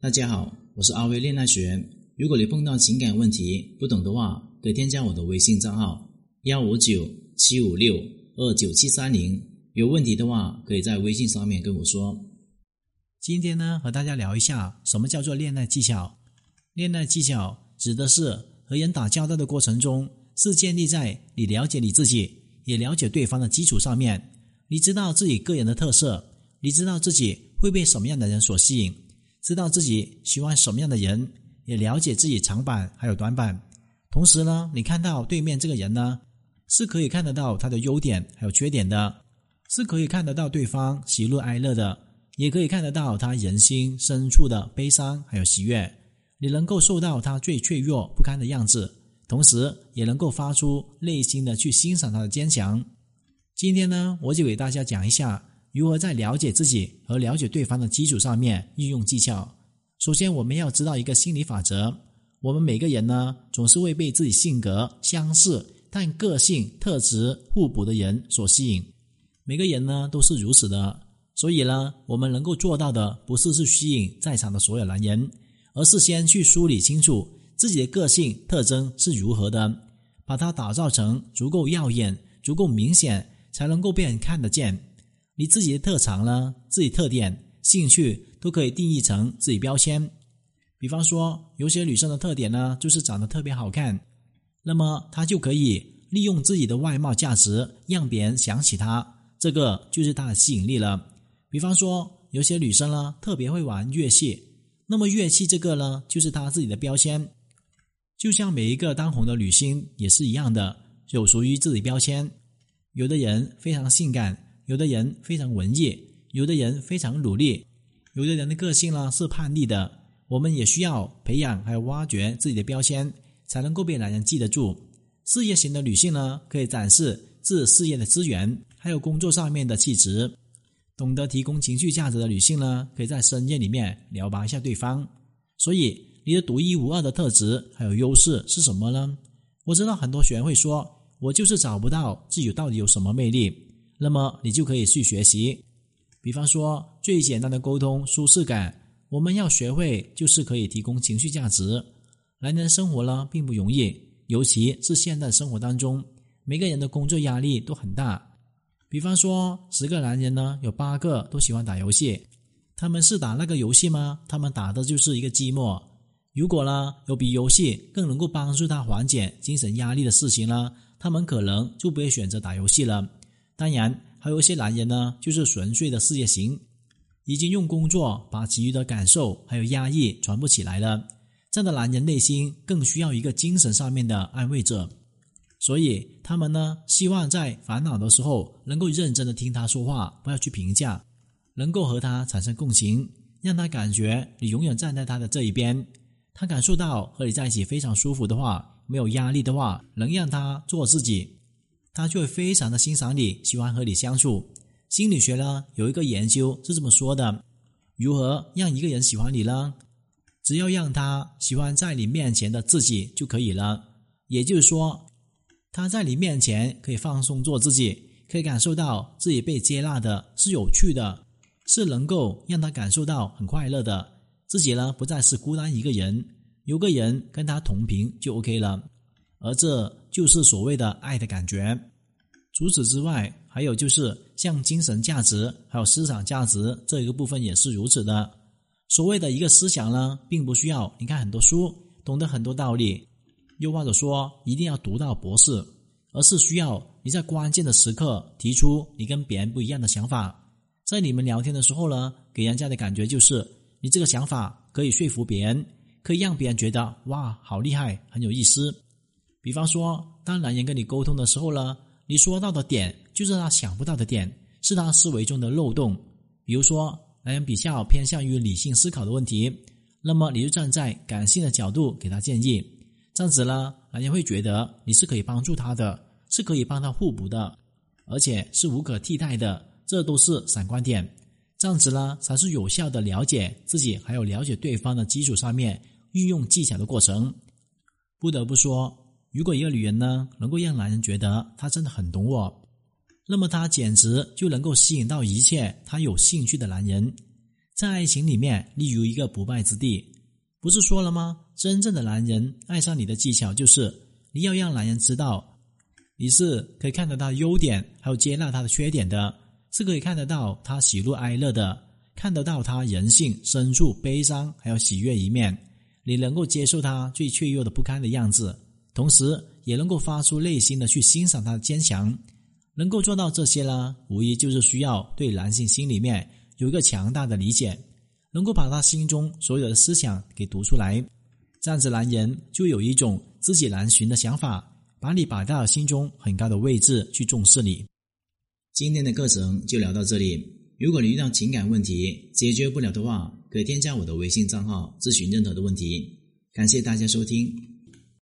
大家好，我是阿威恋爱学员。如果你碰到情感问题不懂的话，可以添加我的微信账号幺五九七五六二九七三零。有问题的话，可以在微信上面跟我说。今天呢，和大家聊一下什么叫做恋爱技巧。恋爱技巧指的是和人打交道的过程中，是建立在你了解你自己，也了解对方的基础上面。你知道自己个人的特色，你知道自己会被什么样的人所吸引，知道自己喜欢什么样的人，也了解自己长板还有短板。同时呢，你看到对面这个人呢，是可以看得到他的优点还有缺点的，是可以看得到对方喜怒哀乐的，也可以看得到他人心深处的悲伤还有喜悦。你能够受到他最脆弱不堪的样子，同时也能够发出内心的去欣赏他的坚强。今天呢，我就给大家讲一下如何在了解自己和了解对方的基础上面运用技巧。首先，我们要知道一个心理法则。我们每个人呢，总是会被自己性格相似但个性特质互补的人所吸引。每个人呢都是如此的，所以呢，我们能够做到的不是去吸引在场的所有男人，而是先去梳理清楚自己的个性特征是如何的，把它打造成足够耀眼、足够明显，才能够被人看得见。你自己的特长呢、自己特点、兴趣都可以定义成自己标签。比方说，有些女生的特点呢，就是长得特别好看，那么她就可以利用自己的外貌价值，让别人想起她，这个就是她的吸引力了。比方说，有些女生呢，特别会玩乐器，那么乐器这个呢，就是她自己的标签。就像每一个当红的女星也是一样的，有属于自己标签。有的人非常性感，有的人非常文艺，有的人非常努力，有的人的个性呢是叛逆的。我们也需要培养还有挖掘自己的标签，才能够被男人记得住。事业型的女性呢，可以展示自事业的资源，还有工作上面的气质。懂得提供情绪价值的女性呢，可以在深夜里面聊拔一下对方。所以，你的独一无二的特质还有优势是什么呢？我知道很多学员会说，我就是找不到自己到底有什么魅力。那么，你就可以去学习，比方说最简单的沟通舒适感。我们要学会，就是可以提供情绪价值。男人生活呢并不容易，尤其是现代生活当中，每个人的工作压力都很大。比方说，十个男人呢，有八个都喜欢打游戏。他们是打那个游戏吗？他们打的就是一个寂寞。如果呢有比游戏更能够帮助他缓解精神压力的事情呢，他们可能就不会选择打游戏了。当然，还有一些男人呢，就是纯粹的事业型。已经用工作把其余的感受还有压抑传播起来了，这样的男人内心更需要一个精神上面的安慰者，所以他们呢希望在烦恼的时候能够认真的听他说话，不要去评价，能够和他产生共情，让他感觉你永远站在他的这一边，他感受到和你在一起非常舒服的话，没有压力的话，能让他做自己，他就会非常的欣赏你，喜欢和你相处。心理学呢有一个研究是这么说的：如何让一个人喜欢你呢？只要让他喜欢在你面前的自己就可以了。也就是说，他在你面前可以放松做自己，可以感受到自己被接纳的，是有趣的，是能够让他感受到很快乐的。自己呢不再是孤单一个人，有个人跟他同频就 OK 了。而这就是所谓的爱的感觉。除此之外，还有就是像精神价值，还有思想价值这一个部分也是如此的。所谓的一个思想呢，并不需要你看很多书，懂得很多道理，又或者说一定要读到博士，而是需要你在关键的时刻提出你跟别人不一样的想法。在你们聊天的时候呢，给人家的感觉就是你这个想法可以说服别人，可以让别人觉得哇，好厉害，很有意思。比方说，当男人跟你沟通的时候呢。你说到的点就是他想不到的点，是他思维中的漏洞。比如说，男人比较偏向于理性思考的问题，那么你就站在感性的角度给他建议，这样子呢，男人会觉得你是可以帮助他的，是可以帮他互补的，而且是无可替代的。这都是闪光点，这样子呢，才是有效的了解自己还有了解对方的基础上面运用技巧的过程。不得不说。如果一个女人呢，能够让男人觉得她真的很懂我，那么她简直就能够吸引到一切她有兴趣的男人。在爱情里面立如一个不败之地。不是说了吗？真正的男人爱上你的技巧就是你要让男人知道你是可以看得到优点，还有接纳他的缺点的，是可以看得到他喜怒哀乐的，看得到他人性深处悲伤还有喜悦一面。你能够接受他最脆弱的不堪的样子，同时也能够发出内心的去欣赏他的坚强。能够做到这些呢，无疑就是需要对男性心里面有一个强大的理解，能够把他心中所有的思想给读出来，这样子男人就有一种知己难寻的想法，把你摆到心中很高的位置去重视你。今天的课程就聊到这里。如果你遇到情感问题解决不了的话，可以添加我的微信账号咨询任何的问题。感谢大家收听。